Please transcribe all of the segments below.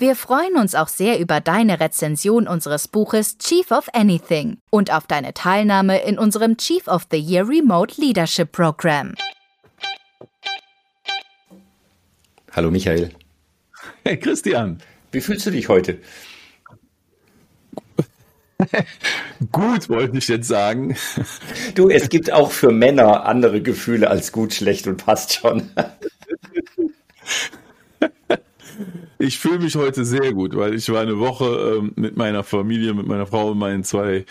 Wir freuen uns auch sehr über deine Rezension unseres Buches Chief of Anything und auf deine Teilnahme in unserem Chief of the Year Remote Leadership Program. Hallo Michael. Hey Christian. Wie fühlst du dich heute? gut, wollte ich jetzt sagen. Du, es gibt auch für Männer andere Gefühle als gut, schlecht und passt schon. Ich fühle mich heute sehr gut, weil ich war eine Woche ähm, mit meiner Familie, mit meiner Frau und meinen zwei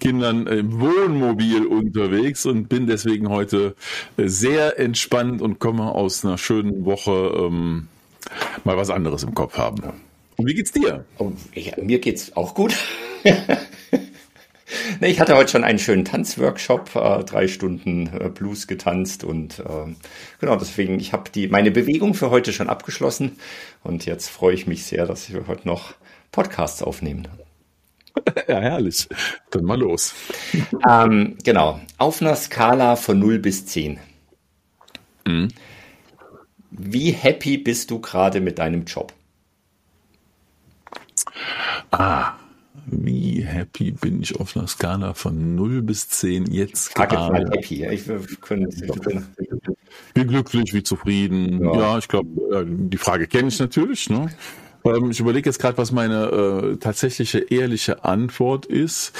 Kindern im Wohnmobil unterwegs und bin deswegen heute äh, sehr entspannt und komme aus einer schönen Woche ähm, mal was anderes im Kopf haben. Und wie geht's dir? Oh, ich, mir geht's auch gut. Nee, ich hatte heute schon einen schönen Tanzworkshop, äh, drei Stunden äh, Blues getanzt und äh, genau deswegen, ich habe die meine Bewegung für heute schon abgeschlossen und jetzt freue ich mich sehr, dass wir heute noch Podcasts aufnehmen. Ja, herrlich. Dann mal los. Ähm, genau, auf einer Skala von 0 bis 10. Mhm. Wie happy bist du gerade mit deinem Job? Ah, wie happy bin ich auf einer Skala von 0 bis 10 jetzt Frag gerade? Mal happy. Ich, können, wie glücklich, wie zufrieden. Ja, ja ich glaube, die Frage kenne ich natürlich. Ne? Ähm, ich überlege jetzt gerade, was meine äh, tatsächliche ehrliche Antwort ist.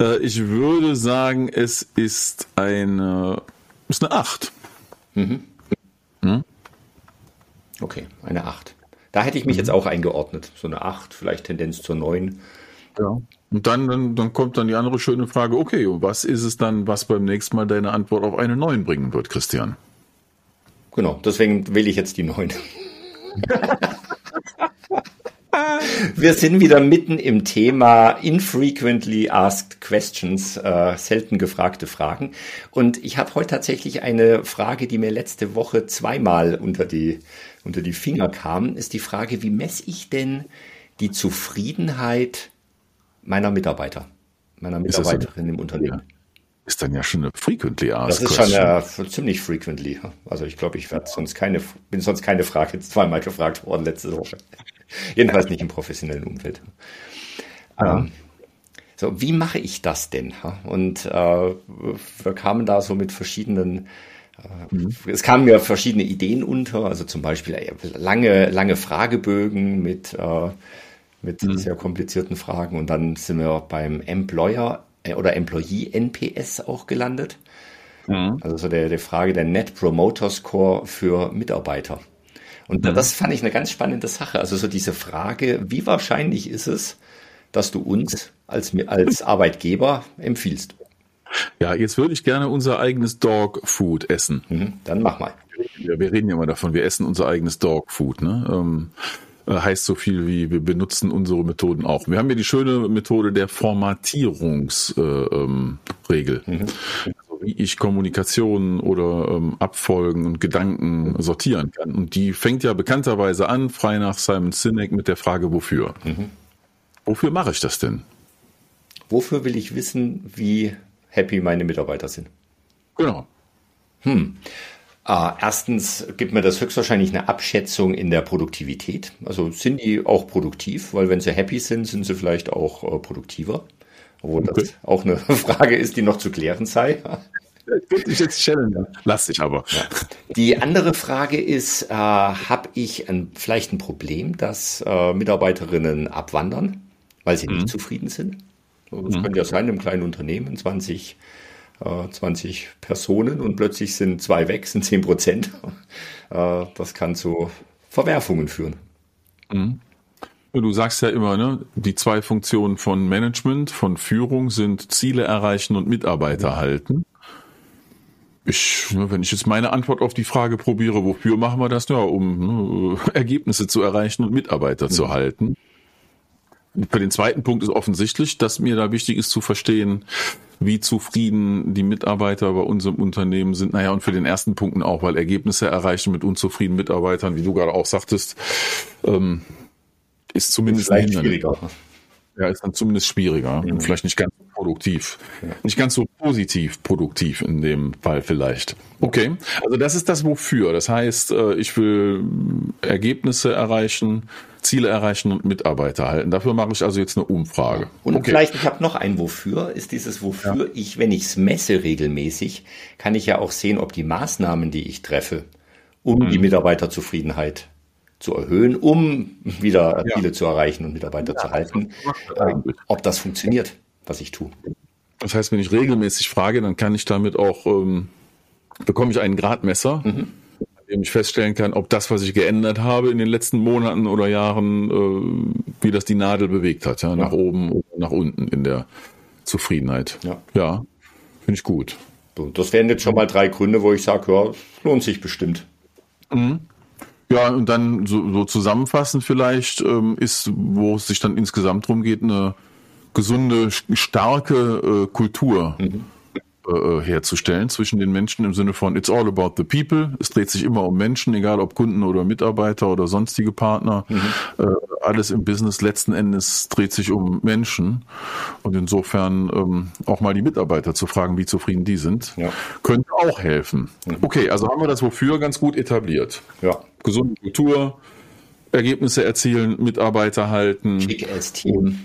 Äh, ich würde sagen, es ist eine, ist eine 8. Mhm. Hm? Okay, eine 8. Da hätte ich mich mhm. jetzt auch eingeordnet. So eine 8, vielleicht Tendenz zur 9. Ja. Und dann, dann, dann kommt dann die andere schöne Frage, okay, was ist es dann, was beim nächsten Mal deine Antwort auf eine 9 bringen wird, Christian? Genau, deswegen wähle ich jetzt die 9. Wir sind wieder mitten im Thema Infrequently Asked Questions, äh, selten gefragte Fragen. Und ich habe heute tatsächlich eine Frage, die mir letzte Woche zweimal unter die, unter die Finger kam, ist die Frage, wie messe ich denn die Zufriedenheit meiner Mitarbeiter, meiner Mitarbeiterin im Unternehmen. Ist dann ja schon eine frequently asked Das ist schon ja, ziemlich frequently. Also ich glaube, ich werde sonst keine, bin sonst keine Frage zweimal gefragt worden letzte Woche. Jedenfalls nicht im professionellen Umfeld. Ja. Ähm, so, wie mache ich das denn? Und äh, wir kamen da so mit verschiedenen äh, mhm. Es kamen mir verschiedene Ideen unter, also zum Beispiel äh, lange, lange Fragebögen mit äh, mit mhm. sehr komplizierten Fragen. Und dann sind wir beim Employer äh, oder Employee NPS auch gelandet. Mhm. Also so der, der Frage der Net Promoter Score für Mitarbeiter. Und mhm. das fand ich eine ganz spannende Sache. Also so diese Frage, wie wahrscheinlich ist es, dass du uns als, als Arbeitgeber empfiehlst? Ja, jetzt würde ich gerne unser eigenes Dog Food essen. Mhm, dann mach mal. Ja, wir reden ja immer davon, wir essen unser eigenes Dog Food. Ne? Ähm, äh, heißt so viel wie wir benutzen unsere Methoden auch. Wir haben ja die schöne Methode der Formatierungsregel. Äh, ähm, wie ich Kommunikation oder ähm, Abfolgen und Gedanken sortieren kann. Und die fängt ja bekannterweise an, frei nach Simon Sinek, mit der Frage, wofür? Mhm. Wofür mache ich das denn? Wofür will ich wissen, wie happy meine Mitarbeiter sind? Genau. Hm. Uh, erstens gibt mir das höchstwahrscheinlich eine Abschätzung in der Produktivität. Also sind die auch produktiv, weil wenn sie happy sind, sind sie vielleicht auch uh, produktiver. Obwohl okay. das auch eine Frage ist, die noch zu klären sei. Ich jetzt stellen, lass dich aber. Ja. Die andere Frage ist, äh, habe ich ein, vielleicht ein Problem, dass äh, Mitarbeiterinnen abwandern, weil sie mhm. nicht zufrieden sind? Das mhm. könnte ja sein im kleinen Unternehmen, 20 20 äh, Personen und plötzlich sind zwei weg, sind 10 Prozent. Äh, das kann zu Verwerfungen führen. Mhm. Du sagst ja immer, ne, die zwei Funktionen von Management, von Führung sind Ziele erreichen und Mitarbeiter mhm. halten. Ich, ne, wenn ich jetzt meine Antwort auf die Frage probiere, wofür machen wir das? Ja, um ne, Ergebnisse zu erreichen und Mitarbeiter mhm. zu halten. Für den zweiten Punkt ist offensichtlich, dass mir da wichtig ist zu verstehen, wie zufrieden die Mitarbeiter bei unserem Unternehmen sind. Naja, und für den ersten Punkten auch, weil Ergebnisse erreichen mit unzufriedenen Mitarbeitern, wie du gerade auch sagtest, ähm, ist zumindest schwieriger. Ja, ist dann zumindest schwieriger. Mhm. Vielleicht nicht ganz so produktiv. Ja. Nicht ganz so positiv produktiv in dem Fall vielleicht. Okay. Also das ist das Wofür. Das heißt, äh, ich will Ergebnisse erreichen, Ziele erreichen und Mitarbeiter halten. Dafür mache ich also jetzt eine Umfrage. Und okay. vielleicht, ich habe noch ein Wofür, ist dieses Wofür, ja. ich, wenn ich es messe regelmäßig, kann ich ja auch sehen, ob die Maßnahmen, die ich treffe, um mhm. die Mitarbeiterzufriedenheit zu erhöhen, um wieder ja. Ziele zu erreichen und Mitarbeiter ja, zu halten, äh, ob das funktioniert, was ich tue. Das heißt, wenn ich regelmäßig frage, dann kann ich damit auch, ähm, bekomme ich einen Gradmesser, mhm. an dem ich feststellen kann, ob das, was ich geändert habe in den letzten Monaten oder Jahren, äh, wie das die Nadel bewegt hat, ja, ja. nach oben oder nach unten in der Zufriedenheit. Ja, ja finde ich gut. Das wären jetzt schon mal drei Gründe, wo ich sage, ja, lohnt sich bestimmt. Mhm. Ja, und dann so, so zusammenfassend vielleicht ähm, ist, wo es sich dann insgesamt drum geht, eine gesunde, starke äh, Kultur mhm. Äh, herzustellen zwischen den Menschen im Sinne von It's all about the people. Es dreht sich immer um Menschen, egal ob Kunden oder Mitarbeiter oder sonstige Partner. Mhm. Äh, alles im Business letzten Endes dreht sich um Menschen. Und insofern ähm, auch mal die Mitarbeiter zu fragen, wie zufrieden die sind, ja. könnte auch helfen. Mhm. Okay, also haben wir das wofür ganz gut etabliert. Ja gesunde Kultur, Ergebnisse erzielen, Mitarbeiter halten. Kick-Ass-Team.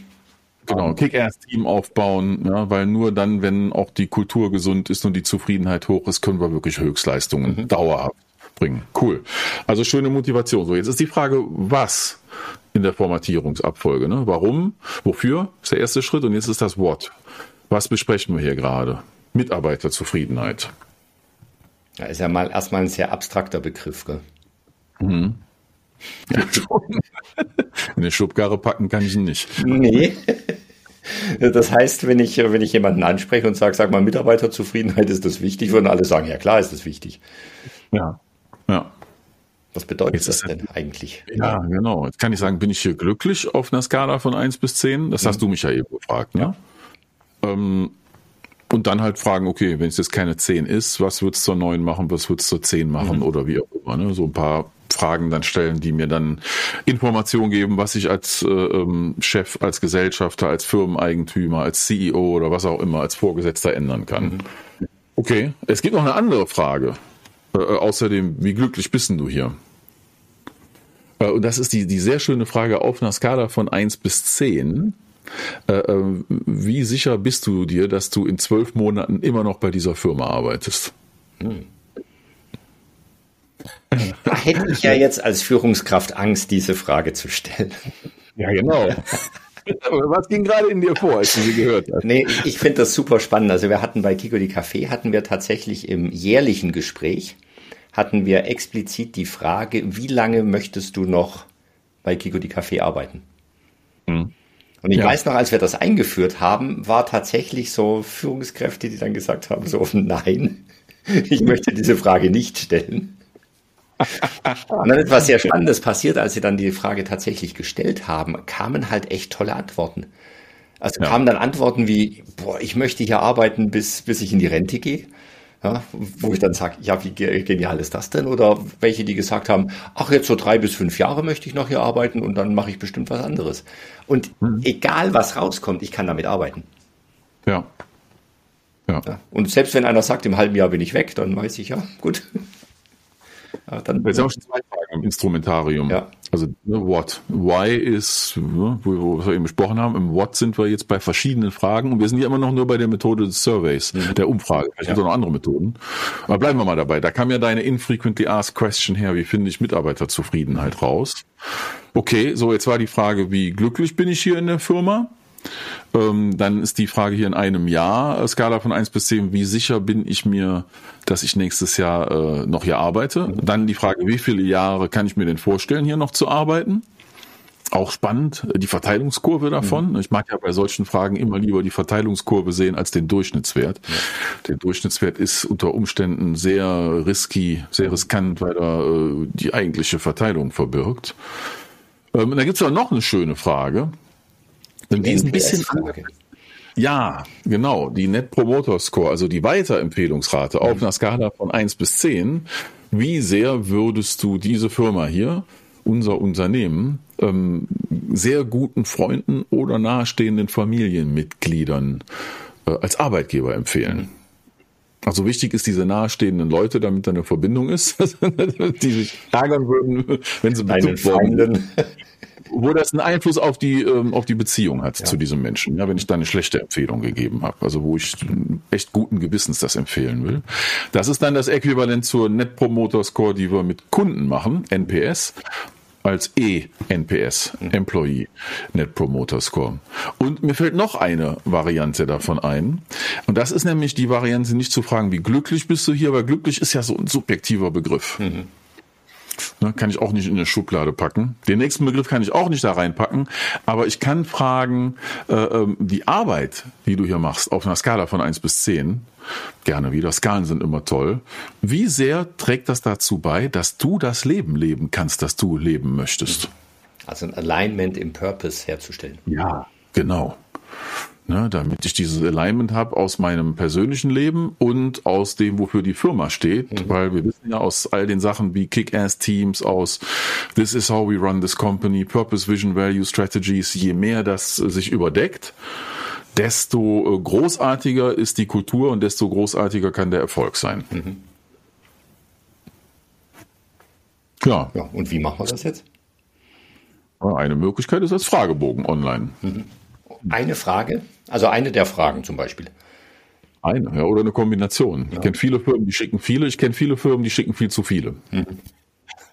Genau, Kick-Ass-Team aufbauen, ja, weil nur dann, wenn auch die Kultur gesund ist und die Zufriedenheit hoch ist, können wir wirklich Höchstleistungen mhm. dauerhaft bringen. Cool. Also schöne Motivation. So, jetzt ist die Frage, was in der Formatierungsabfolge? Ne? Warum? Wofür? Ist der erste Schritt. Und jetzt ist das What. Was besprechen wir hier gerade? Mitarbeiterzufriedenheit. Ja, ist ja mal erstmal ein sehr abstrakter Begriff. Gell? Mhm. Ja, In eine Schubkarre packen kann ich ihn nicht. Nee. Das heißt, wenn ich, wenn ich jemanden anspreche und sage, sag mal, Mitarbeiterzufriedenheit ist das wichtig, würden alle sagen, ja klar ist das wichtig. Ja, ja. Was bedeutet Jetzt das denn eigentlich? Ja, genau. Jetzt kann ich sagen, bin ich hier glücklich auf einer Skala von 1 bis 10? Das mhm. hast du mich ja eben gefragt, ne? Ja. Ähm, und dann halt fragen, okay, wenn es jetzt keine 10 ist, was wird es zur 9 machen, was wird es zur 10 machen mhm. oder wie auch immer. Ne? So ein paar Fragen dann stellen, die mir dann Informationen geben, was ich als äh, ähm, Chef, als Gesellschafter, als Firmeneigentümer, als CEO oder was auch immer, als Vorgesetzter ändern kann. Mhm. Okay, es gibt noch eine andere Frage. Äh, äh außerdem, wie glücklich bist denn du hier? Äh, und das ist die, die sehr schöne Frage auf einer Skala von 1 bis 10. Äh, äh, wie sicher bist du dir, dass du in zwölf Monaten immer noch bei dieser Firma arbeitest? Hm. Da hätte ich ja jetzt als Führungskraft Angst, diese Frage zu stellen. Ja, genau. Was ging gerade in dir vor, als du sie gehört hast? Nee, ich finde das super spannend. Also wir hatten bei Kiko die Café, hatten wir tatsächlich im jährlichen Gespräch, hatten wir explizit die Frage, wie lange möchtest du noch bei Kiko die Café arbeiten? Hm. Und ich ja. weiß noch, als wir das eingeführt haben, war tatsächlich so Führungskräfte, die dann gesagt haben, so nein, ich möchte diese Frage nicht stellen. Und dann etwas sehr Spannendes passiert, als sie dann die Frage tatsächlich gestellt haben, kamen halt echt tolle Antworten. Also ja. kamen dann Antworten wie, boah, ich möchte hier arbeiten, bis, bis ich in die Rente gehe. Ja, wo ich dann sage, ja, wie genial ist das denn? Oder welche, die gesagt haben, ach, jetzt so drei bis fünf Jahre möchte ich noch hier arbeiten und dann mache ich bestimmt was anderes. Und mhm. egal was rauskommt, ich kann damit arbeiten. Ja. Ja. Und selbst wenn einer sagt, im halben Jahr bin ich weg, dann weiß ich, ja, gut, Ach, dann, Jetzt haben wir schon zwei Fragen im Instrumentarium. Ja. Also ne, what? Why ist, ne, wo, wo wir eben besprochen haben, im What sind wir jetzt bei verschiedenen Fragen und wir sind ja immer noch nur bei der Methode des Surveys, mhm. der Umfrage. Vielleicht ja. gibt es noch andere Methoden. Aber bleiben wir mal dabei. Da kam ja deine Infrequently Asked Question her, wie finde ich Mitarbeiterzufriedenheit raus? Okay, so jetzt war die Frage, wie glücklich bin ich hier in der Firma? Ähm, dann ist die Frage hier in einem Jahr, äh, Skala von 1 bis 10, wie sicher bin ich mir, dass ich nächstes Jahr äh, noch hier arbeite? Dann die Frage, wie viele Jahre kann ich mir denn vorstellen, hier noch zu arbeiten? Auch spannend, äh, die Verteilungskurve davon. Mhm. Ich mag ja bei solchen Fragen immer lieber die Verteilungskurve sehen als den Durchschnittswert. Ja. Der Durchschnittswert ist unter Umständen sehr risky, sehr riskant, weil er äh, die eigentliche Verteilung verbirgt. Ähm, da gibt es auch noch eine schöne Frage. Die ist ein bisschen Ja, genau. Die Net Promoter Score, also die Weiterempfehlungsrate auf einer Skala von 1 bis 10. Wie sehr würdest du diese Firma hier, unser Unternehmen, ähm, sehr guten Freunden oder nahestehenden Familienmitgliedern äh, als Arbeitgeber empfehlen? Also wichtig ist diese nahestehenden Leute, damit da eine Verbindung ist, die sich ärgern würden, wenn sie betucht worden wo das einen Einfluss auf die ähm, auf die Beziehung hat ja. zu diesem Menschen. Ja, wenn ich da eine schlechte Empfehlung gegeben habe, also wo ich echt guten Gewissens das empfehlen will. Das ist dann das Äquivalent zur Net Promoter Score, die wir mit Kunden machen, NPS als E-NPS, mhm. Employee Net Promoter Score. Und mir fällt noch eine Variante davon ein. Und das ist nämlich die Variante, nicht zu fragen, wie glücklich bist du hier, weil glücklich ist ja so ein subjektiver Begriff. Mhm. Ne, kann ich auch nicht in eine Schublade packen. Den nächsten Begriff kann ich auch nicht da reinpacken. Aber ich kann fragen, äh, ähm, die Arbeit, die du hier machst, auf einer Skala von 1 bis 10, gerne wieder, Skalen sind immer toll. Wie sehr trägt das dazu bei, dass du das Leben leben kannst, das du leben möchtest? Also ein Alignment im Purpose herzustellen. Ja, genau ne, damit ich dieses Alignment habe aus meinem persönlichen Leben und aus dem, wofür die Firma steht, mhm. weil wir wissen ja aus all den Sachen wie Kick-Ass-Teams, aus This is how we run this company, Purpose, Vision, Value, Strategies, je mehr das sich überdeckt, desto äh, großartiger ist die Kultur und desto großartiger kann der Erfolg sein. Mhm. Ja. ja. Und wie machen wir das jetzt? Eine Möglichkeit ist als Fragebogen online. Mhm eine Frage, also eine der Fragen zum Beispiel. Eine, ja, oder eine Kombination. Ja. Ich kenne viele Firmen, die schicken viele, ich kenne viele Firmen, die schicken viel zu viele. Mhm.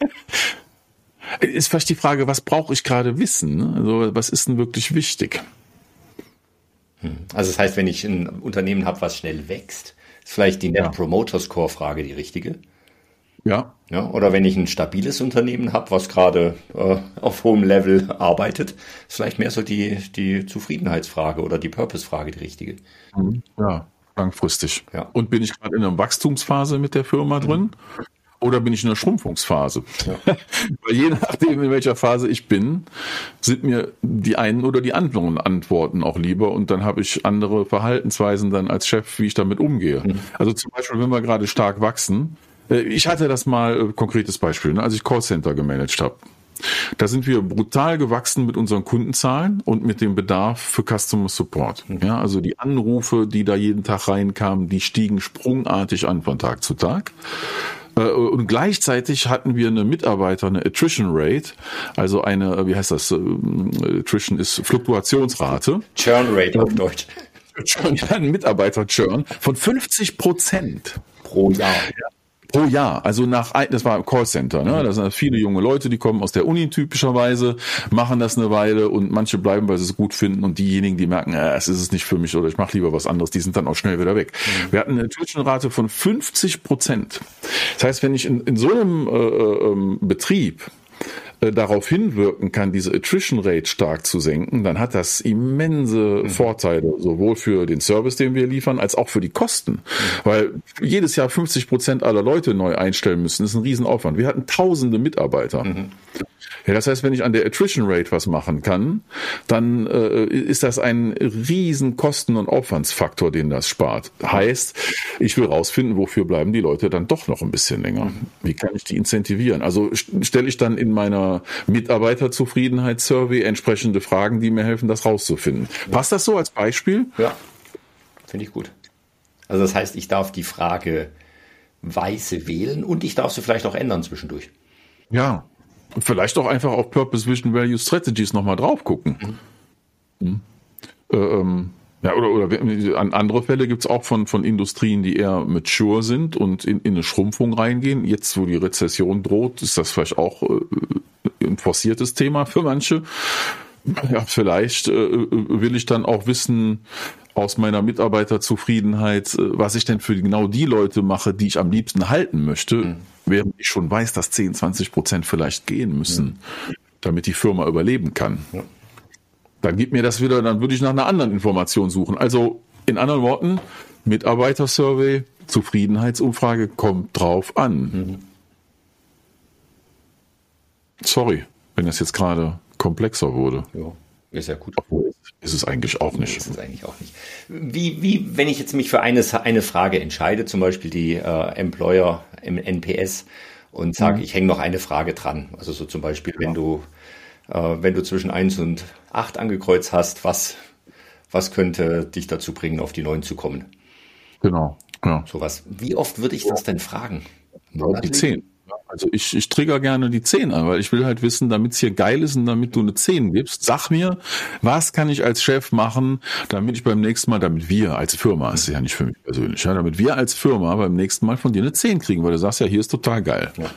Ist vielleicht die Frage, was brauche ich gerade wissen? Ne? Also, was ist denn wirklich wichtig? Hm. Also, das heißt, wenn ich ein Unternehmen habe, was schnell wächst, ist vielleicht die Net. Promoter Score Frage die richtige? Ja. ja. Oder wenn ich ein stabiles Unternehmen habe, was gerade äh, auf hohem Level arbeitet, ist vielleicht mehr so die, die Zufriedenheitsfrage oder die Purpose-Frage die richtige. Mhm. Ja, langfristig. Ja. Und bin ich gerade in einer Wachstumsphase mit der Firma mhm. drin? Oder bin ich in einer Schrumpfungsphase? Ja. Weil je nachdem, in welcher Phase ich bin, sind mir die einen oder die anderen Antworten auch lieber und dann habe ich andere Verhaltensweisen dann als Chef, wie ich damit umgehe. Mhm. Also zum Beispiel, wenn wir gerade stark wachsen, ich hatte das mal, äh, konkretes Beispiel, ne, als ich Callcenter gemanagt habe. Da sind wir brutal gewachsen mit unseren Kundenzahlen und mit dem Bedarf für Customer Support. Mhm. Ja, also die Anrufe, die da jeden Tag reinkamen, die stiegen sprungartig an von Tag zu Tag. Äh, und gleichzeitig hatten wir eine Mitarbeiter, eine Attrition Rate, also eine, wie heißt das? Attrition ist Fluktuationsrate. Churn Rate auf Deutsch. Churn, ja, ein Mitarbeiter-Churn von 50 Prozent. Pro Jahr. Ja. Pro Jahr, also nach, das war im Callcenter, ne? Das sind viele junge Leute, die kommen aus der Uni typischerweise, machen das eine Weile und manche bleiben, weil sie es gut finden und diejenigen, die merken, äh, es ist es nicht für mich oder ich mache lieber was anderes, die sind dann auch schnell wieder weg. Mhm. Wir hatten eine Attrition-Rate von 50 Prozent. Das heißt, wenn ich in, in so einem äh, äh, ähm, Betrieb äh, darauf hinwirken kann, diese Attrition Rate stark zu senken, dann hat das immense mhm. Vorteile, sowohl für den Service, den wir liefern, als auch für die Kosten. Mhm. Weil jedes Jahr 50 Prozent aller Leute neu einstellen müssen, ist ein Riesenaufwand. Wir hatten tausende Mitarbeiter. Mhm. Ja, das heißt, wenn ich an der Attrition Rate was machen kann, dann äh, ist das ein riesen Kosten- und Aufwandsfaktor, den das spart. Heißt, ich will rausfinden, wofür bleiben die Leute dann doch noch ein bisschen länger. Wie kann ich die incentivieren? Also stelle ich dann in meiner Mitarbeiterzufriedenheitssurvey entsprechende Fragen, die mir helfen, das rauszufinden. Passt das so als Beispiel? Ja, finde ich gut. Also das heißt, ich darf die Frage weise wählen und ich darf sie vielleicht auch ändern zwischendurch. Ja, Vielleicht auch einfach auf Purpose Vision Value Strategies nochmal drauf gucken. Mhm. Hm. Äh, ähm, ja, oder, oder an andere Fälle gibt's auch von, von Industrien, die eher mature sind und in, in eine Schrumpfung reingehen. Jetzt, wo die Rezession droht, ist das vielleicht auch äh, ein forciertes Thema für manche. Ja, vielleicht äh, will ich dann auch wissen, aus meiner Mitarbeiterzufriedenheit, äh, was ich denn für genau die Leute mache, die ich am liebsten halten möchte, mhm. während ich schon weiß, dass 10, 20 Prozent vielleicht gehen müssen, mhm. damit die Firma überleben kann. Ja. Dann gibt mir das wieder, dann würde ich nach einer anderen Information suchen. Also in anderen Worten, Mitarbeitersurvey, Zufriedenheitsumfrage kommt drauf an. Mhm. Sorry, wenn das jetzt gerade komplexer wurde. Ja. Ist ja gut. Obwohl, ist es eigentlich auch nicht. Ist es eigentlich auch nicht. Wie, wie, wenn ich jetzt mich für eine, eine Frage entscheide, zum Beispiel die äh, Employer im NPS und sage, mhm. ich hänge noch eine Frage dran. Also so zum Beispiel, ja. wenn du, äh, wenn du zwischen 1 und 8 angekreuzt hast, was, was könnte dich dazu bringen, auf die 9 zu kommen? Genau. Ja. Sowas. Wie oft würde ich das denn fragen? Monatlich? Die 10. Also ich, ich trigger gerne die 10 an, weil ich will halt wissen, damit es hier geil ist und damit du eine 10 gibst, sag mir, was kann ich als Chef machen, damit ich beim nächsten Mal, damit wir als Firma, das ist ja nicht für mich persönlich, ja, damit wir als Firma beim nächsten Mal von dir eine 10 kriegen, weil du sagst ja, hier ist total geil. Ja.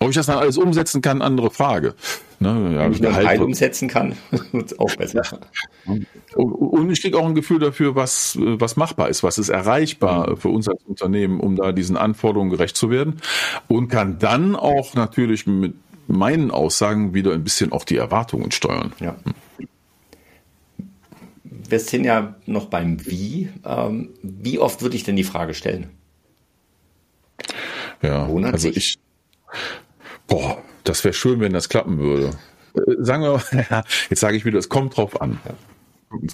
Ob ich das dann alles umsetzen kann, andere Frage. Ne, ja, Wenn ich nur Teil umsetzen kann, wird es auch besser. Und ich kriege auch ein Gefühl dafür, was, was machbar ist, was ist erreichbar mhm. für uns als Unternehmen, um da diesen Anforderungen gerecht zu werden. Und kann dann auch natürlich mit meinen Aussagen wieder ein bisschen auch die Erwartungen steuern. Ja. Wir sind ja noch beim Wie. Ähm, wie oft würde ich denn die Frage stellen? Ja, Monatlich? also ich, Boah, das wäre schön, wenn das klappen würde. Äh, sagen wir mal, jetzt sage ich wieder, es kommt drauf an. Ja.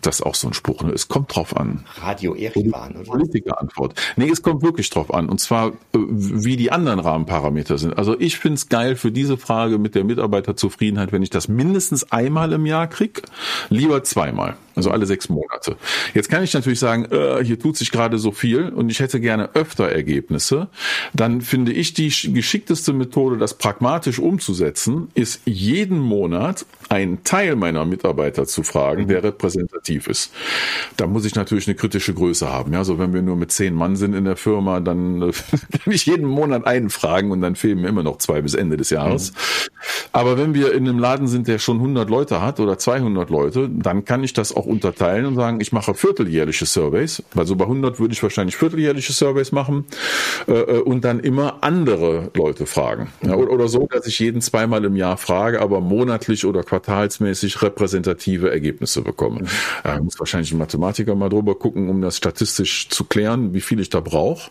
Das ist auch so ein Spruch, ne? es kommt drauf an. Radio Erivan, oder? Politikerantwort. Nee, es kommt wirklich drauf an. Und zwar, äh, wie die anderen Rahmenparameter sind. Also ich find's geil für diese Frage mit der Mitarbeiterzufriedenheit, wenn ich das mindestens einmal im Jahr krieg, lieber zweimal. Also alle sechs Monate. Jetzt kann ich natürlich sagen, äh, hier tut sich gerade so viel und ich hätte gerne öfter Ergebnisse. Dann finde ich die geschickteste Methode, das pragmatisch umzusetzen, ist jeden Monat einen Teil meiner Mitarbeiter zu fragen, der repräsentativ ist. Da muss ich natürlich eine kritische Größe haben. Ja, also wenn wir nur mit zehn Mann sind in der Firma, dann äh, kann ich jeden Monat einen fragen und dann fehlen mir immer noch zwei bis Ende des Jahres. Mhm. Aber wenn wir in einem Laden sind, der schon 100 Leute hat oder 200 Leute, dann kann ich das auch unterteilen und sagen, ich mache vierteljährliche Surveys. Also bei 100 würde ich wahrscheinlich vierteljährliche Surveys machen äh, äh, und dann immer andere Leute fragen. Ja, oder, oder so, dass ich jeden zweimal im Jahr frage, aber monatlich oder quartalsmäßig repräsentative Ergebnisse bekomme. Da muss wahrscheinlich ein Mathematiker mal drüber gucken, um das statistisch zu klären, wie viel ich da brauche.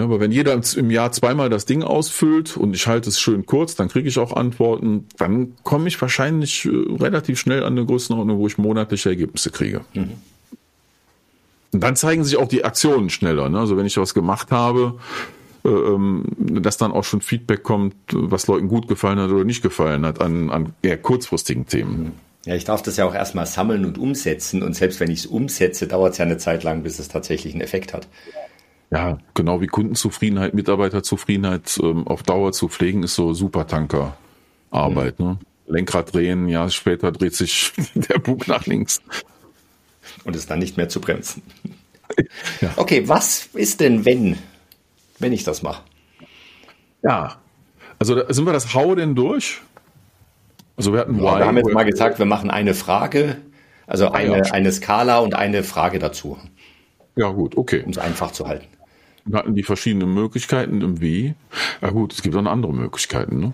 Ja, aber wenn jeder im Jahr zweimal das Ding ausfüllt und ich halte es schön kurz, dann kriege ich auch Antworten, dann komme ich wahrscheinlich äh, relativ schnell an eine Größenordnung, wo ich monatliche Ergebnisse kriege. Mhm. Und dann zeigen sich auch die Aktionen schneller. Ne? Also wenn ich was gemacht habe, äh, ähm, dass dann auch schon Feedback kommt, was Leuten gut gefallen hat oder nicht gefallen hat an, an eher kurzfristigen Themen. Mhm. Ja, ich darf das ja auch erstmal sammeln und umsetzen. Und selbst wenn ich es umsetze, dauert es ja eine Zeit lang, bis es tatsächlich einen Effekt hat. Ja, genau wie Kundenzufriedenheit, Mitarbeiterzufriedenheit ähm, auf Dauer zu pflegen, ist so Supertanker-Arbeit. Mhm. Ne? Lenkrad drehen, ja, später dreht sich der Bug nach links. Und ist dann nicht mehr zu bremsen. Ja. Okay, was ist denn, wenn, wenn ich das mache? Ja, also da sind wir das Hau denn durch? Also wir hatten ja, Wir haben jetzt mal gesagt, wir machen eine Frage, also ah, eine, eine Skala und eine Frage dazu. Ja, gut, okay. Um es einfach zu halten. Wir hatten die verschiedenen Möglichkeiten im Wie. Ja gut, es gibt auch andere Möglichkeiten. Ne?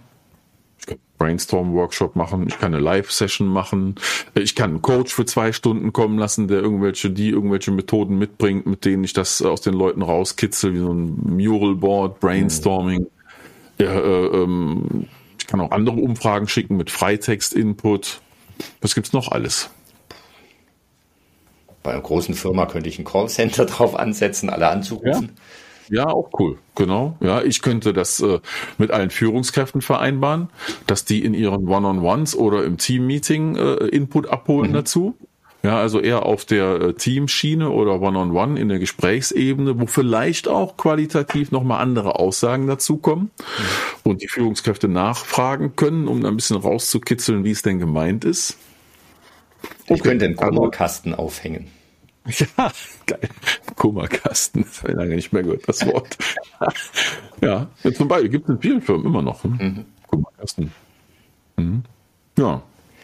Ich kann Brainstorm-Workshop machen, ich kann eine Live-Session machen, ich kann einen Coach für zwei Stunden kommen lassen, der irgendwelche, die irgendwelche Methoden mitbringt, mit denen ich das aus den Leuten rauskitzel, wie so ein Mural-Board, Brainstorming. Mhm. Ja, äh, ähm, ich kann auch andere Umfragen schicken mit Freitext-Input. Was gibt's noch alles? Bei einer großen Firma könnte ich ein Callcenter drauf ansetzen, alle anzurufen. Ja. ja. auch cool, genau. Ja, ich könnte das äh, mit allen Führungskräften vereinbaren, dass die in ihren One-on-Ones oder im Team-Meeting äh, Input abholen mhm. dazu. Ja, also eher auf der äh, Teamschiene oder One-on-One -on -one in der Gesprächsebene, wo vielleicht auch qualitativ nochmal andere Aussagen dazukommen mhm. und die Führungskräfte nachfragen können, um ein bisschen rauszukitzeln, wie es denn gemeint ist. Okay. Ich könnte einen Kummerkasten aufhängen. Ja, geil. Kummerkasten. Das habe ich lange nicht mehr gehört, das Wort. ja, zum Beispiel gibt es in vielen Firmen immer noch. Hm? Mhm. Kummerkasten. Mhm. Ja.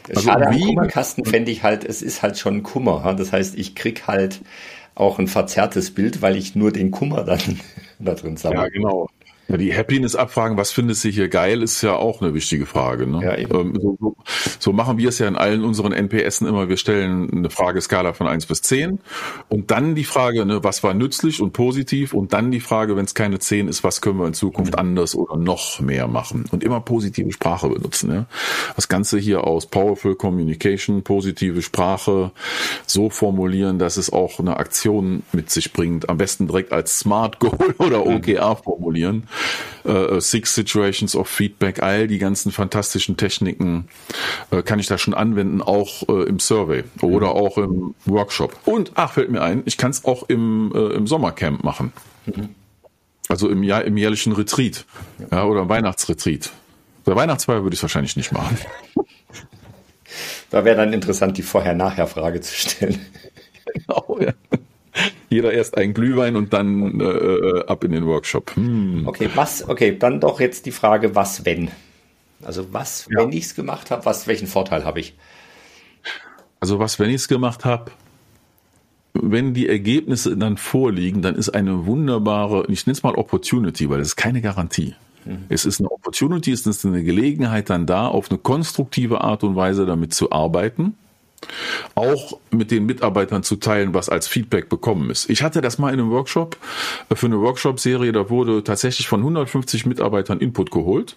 Also Schade wie, Kummerkasten fände ich halt, es ist halt schon Kummer. Das heißt, ich krieg halt auch ein verzerrtes Bild, weil ich nur den Kummer dann da drin sammle. Ja, genau. Ja, die Happiness-Abfragen, was findest du hier geil, ist ja auch eine wichtige Frage. Ne? Ja, ähm, so, so, machen wir es ja in allen unseren NPSen immer. Wir stellen eine Frageskala von eins bis zehn und dann die Frage, ne, was war nützlich und positiv und dann die Frage, wenn es keine zehn ist, was können wir in Zukunft anders oder noch mehr machen und immer positive Sprache benutzen. Ja? Das Ganze hier aus Powerful Communication, positive Sprache so formulieren, dass es auch eine Aktion mit sich bringt. Am besten direkt als Smart Goal oder OKR formulieren äh, Six Situations of Feedback, all die ganzen fantastischen Techniken äh, kann ich da schon anwenden, auch äh, im Survey oder mhm. auch im Workshop. Und, ach, fällt mir ein, ich kann es auch im, äh, im Sommercamp machen. Mhm. Also im, Jahr, im jährlichen Retreat ja. ja oder im Weihnachtsretreat. Bei Weihnachtsfeier würde ich es wahrscheinlich nicht machen. Da wäre dann interessant, die Vorher-Nachher-Frage zu stellen. Genau, ja. Jeder erst ein Glühwein und dann äh, äh, ab in den Workshop. Hm. Okay, was, okay, dann doch jetzt die Frage, was wenn? Also was, ja. wenn ich es gemacht habe, was, welchen Vorteil habe ich? Also was, wenn ich es gemacht habe, wenn die Ergebnisse dann vorliegen, dann ist eine wunderbare, ich nenne es mal Opportunity, weil es ist keine Garantie. Mhm. Es ist eine Opportunity, es ist eine Gelegenheit dann da, auf eine konstruktive Art und Weise damit zu arbeiten auch mit den Mitarbeitern zu teilen, was als Feedback bekommen ist. Ich hatte das mal in einem Workshop, äh, für eine Workshop-Serie, da wurde tatsächlich von 150 Mitarbeitern Input geholt.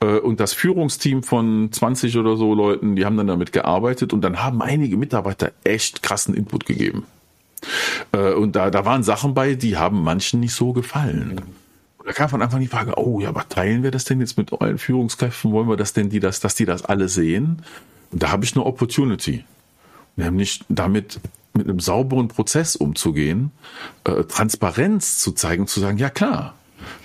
Äh, und das Führungsteam von 20 oder so Leuten, die haben dann damit gearbeitet und dann haben einige Mitarbeiter echt krassen Input gegeben. Äh, und da, da waren Sachen bei, die haben manchen nicht so gefallen. Da kam von Anfang die Frage, oh ja, aber teilen wir das denn jetzt mit allen Führungskräften? Wollen wir das denn, die das, dass die das alle sehen? Und da habe ich eine Opportunity, nämlich damit mit einem sauberen Prozess umzugehen, äh, Transparenz zu zeigen, zu sagen, ja klar,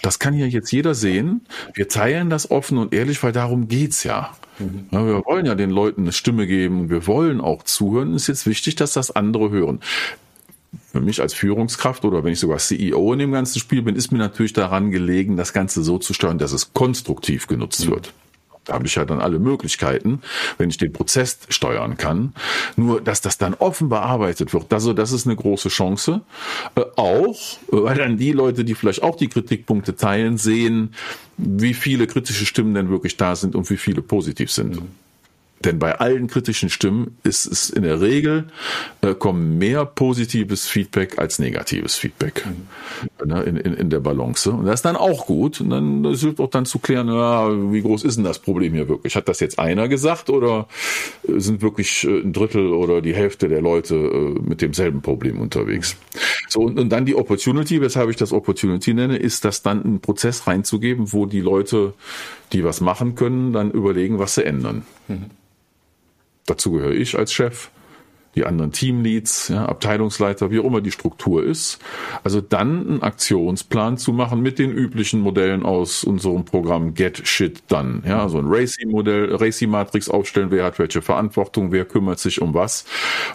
das kann ja jetzt jeder sehen. Wir teilen das offen und ehrlich, weil darum geht's ja. Mhm. ja. Wir wollen ja den Leuten eine Stimme geben und wir wollen auch zuhören. Es ist jetzt wichtig, dass das andere hören. Für mich als Führungskraft oder wenn ich sogar CEO in dem ganzen Spiel bin, ist mir natürlich daran gelegen, das Ganze so zu steuern, dass es konstruktiv genutzt mhm. wird. Da habe ich ja dann alle Möglichkeiten, wenn ich den Prozess steuern kann. Nur, dass das dann offen bearbeitet wird, also das ist eine große Chance. Äh, auch, weil dann die Leute, die vielleicht auch die Kritikpunkte teilen, sehen, wie viele kritische Stimmen denn wirklich da sind und wie viele positiv sind. Mhm. Denn bei allen kritischen Stimmen ist es in der Regel, äh, kommen mehr positives Feedback als negatives Feedback mhm. ne, in, in, in der Balance. Und das ist dann auch gut. Und dann das hilft auch dann zu klären, ja, wie groß ist denn das Problem hier wirklich? Hat das jetzt einer gesagt oder sind wirklich äh, ein Drittel oder die Hälfte der Leute äh, mit demselben Problem unterwegs? So, und, und dann die Opportunity, weshalb ich das Opportunity nenne, ist das dann einen Prozess reinzugeben, wo die Leute, die was machen können, dann überlegen, was sie ändern. Mhm. Dazu gehöre ich als Chef, die anderen Teamleads, ja, Abteilungsleiter, wie auch immer die Struktur ist. Also dann einen Aktionsplan zu machen mit den üblichen Modellen aus unserem Programm Get Shit Done. Ja, also ein Racy-Modell, Racy-Matrix aufstellen, wer hat welche Verantwortung, wer kümmert sich um was.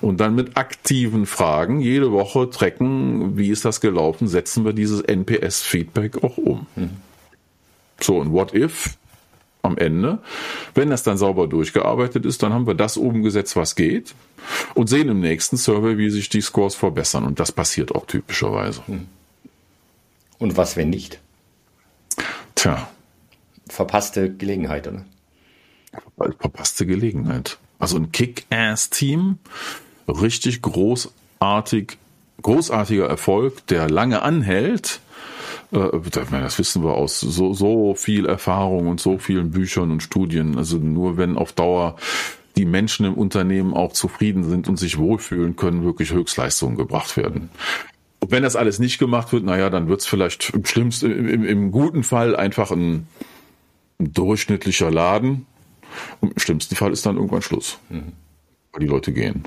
Und dann mit aktiven Fragen jede Woche tracken, wie ist das gelaufen, setzen wir dieses NPS-Feedback auch um. Mhm. So, und what if? Am Ende. Wenn das dann sauber durchgearbeitet ist, dann haben wir das umgesetzt, was geht und sehen im nächsten Survey, wie sich die Scores verbessern. Und das passiert auch typischerweise. Hm. Und was, wenn nicht? Tja. Verpasste Gelegenheit, oder? Verpasste Gelegenheit. Also ein Kick-Ass-Team, richtig großartig, großartiger Erfolg, der lange anhält das wissen wir aus so, so viel Erfahrung und so vielen Büchern und Studien. Also nur wenn auf Dauer die Menschen im Unternehmen auch zufrieden sind und sich wohlfühlen können, wirklich Höchstleistungen gebracht werden. Und wenn das alles nicht gemacht wird, naja, dann wird es vielleicht im schlimmsten, im, im, guten Fall einfach ein, ein, durchschnittlicher Laden. Und im schlimmsten Fall ist dann irgendwann Schluss. Mhm. Weil die Leute gehen.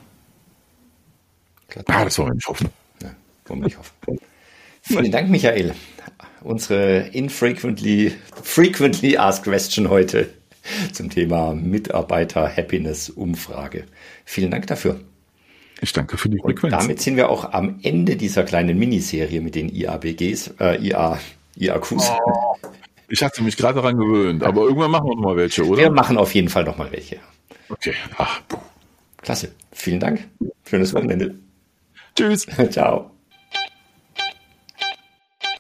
Klar. Ah, das wollen wir nicht hoffen. Ja, wollen wir nicht hoffen. Vielen Dank, Michael. Unsere infrequently, frequently asked question heute zum Thema Mitarbeiter Happiness Umfrage. Vielen Dank dafür. Ich danke für die Frequenz. Und damit sind wir auch am Ende dieser kleinen Miniserie mit den IABGs, äh, IA, IAQs. Oh, ich hatte mich gerade daran gewöhnt, aber irgendwann machen wir noch mal welche, oder? Wir machen auf jeden Fall noch mal welche. Okay. Ach, Klasse. Vielen Dank. Schönes Wochenende. Tschüss. Ciao.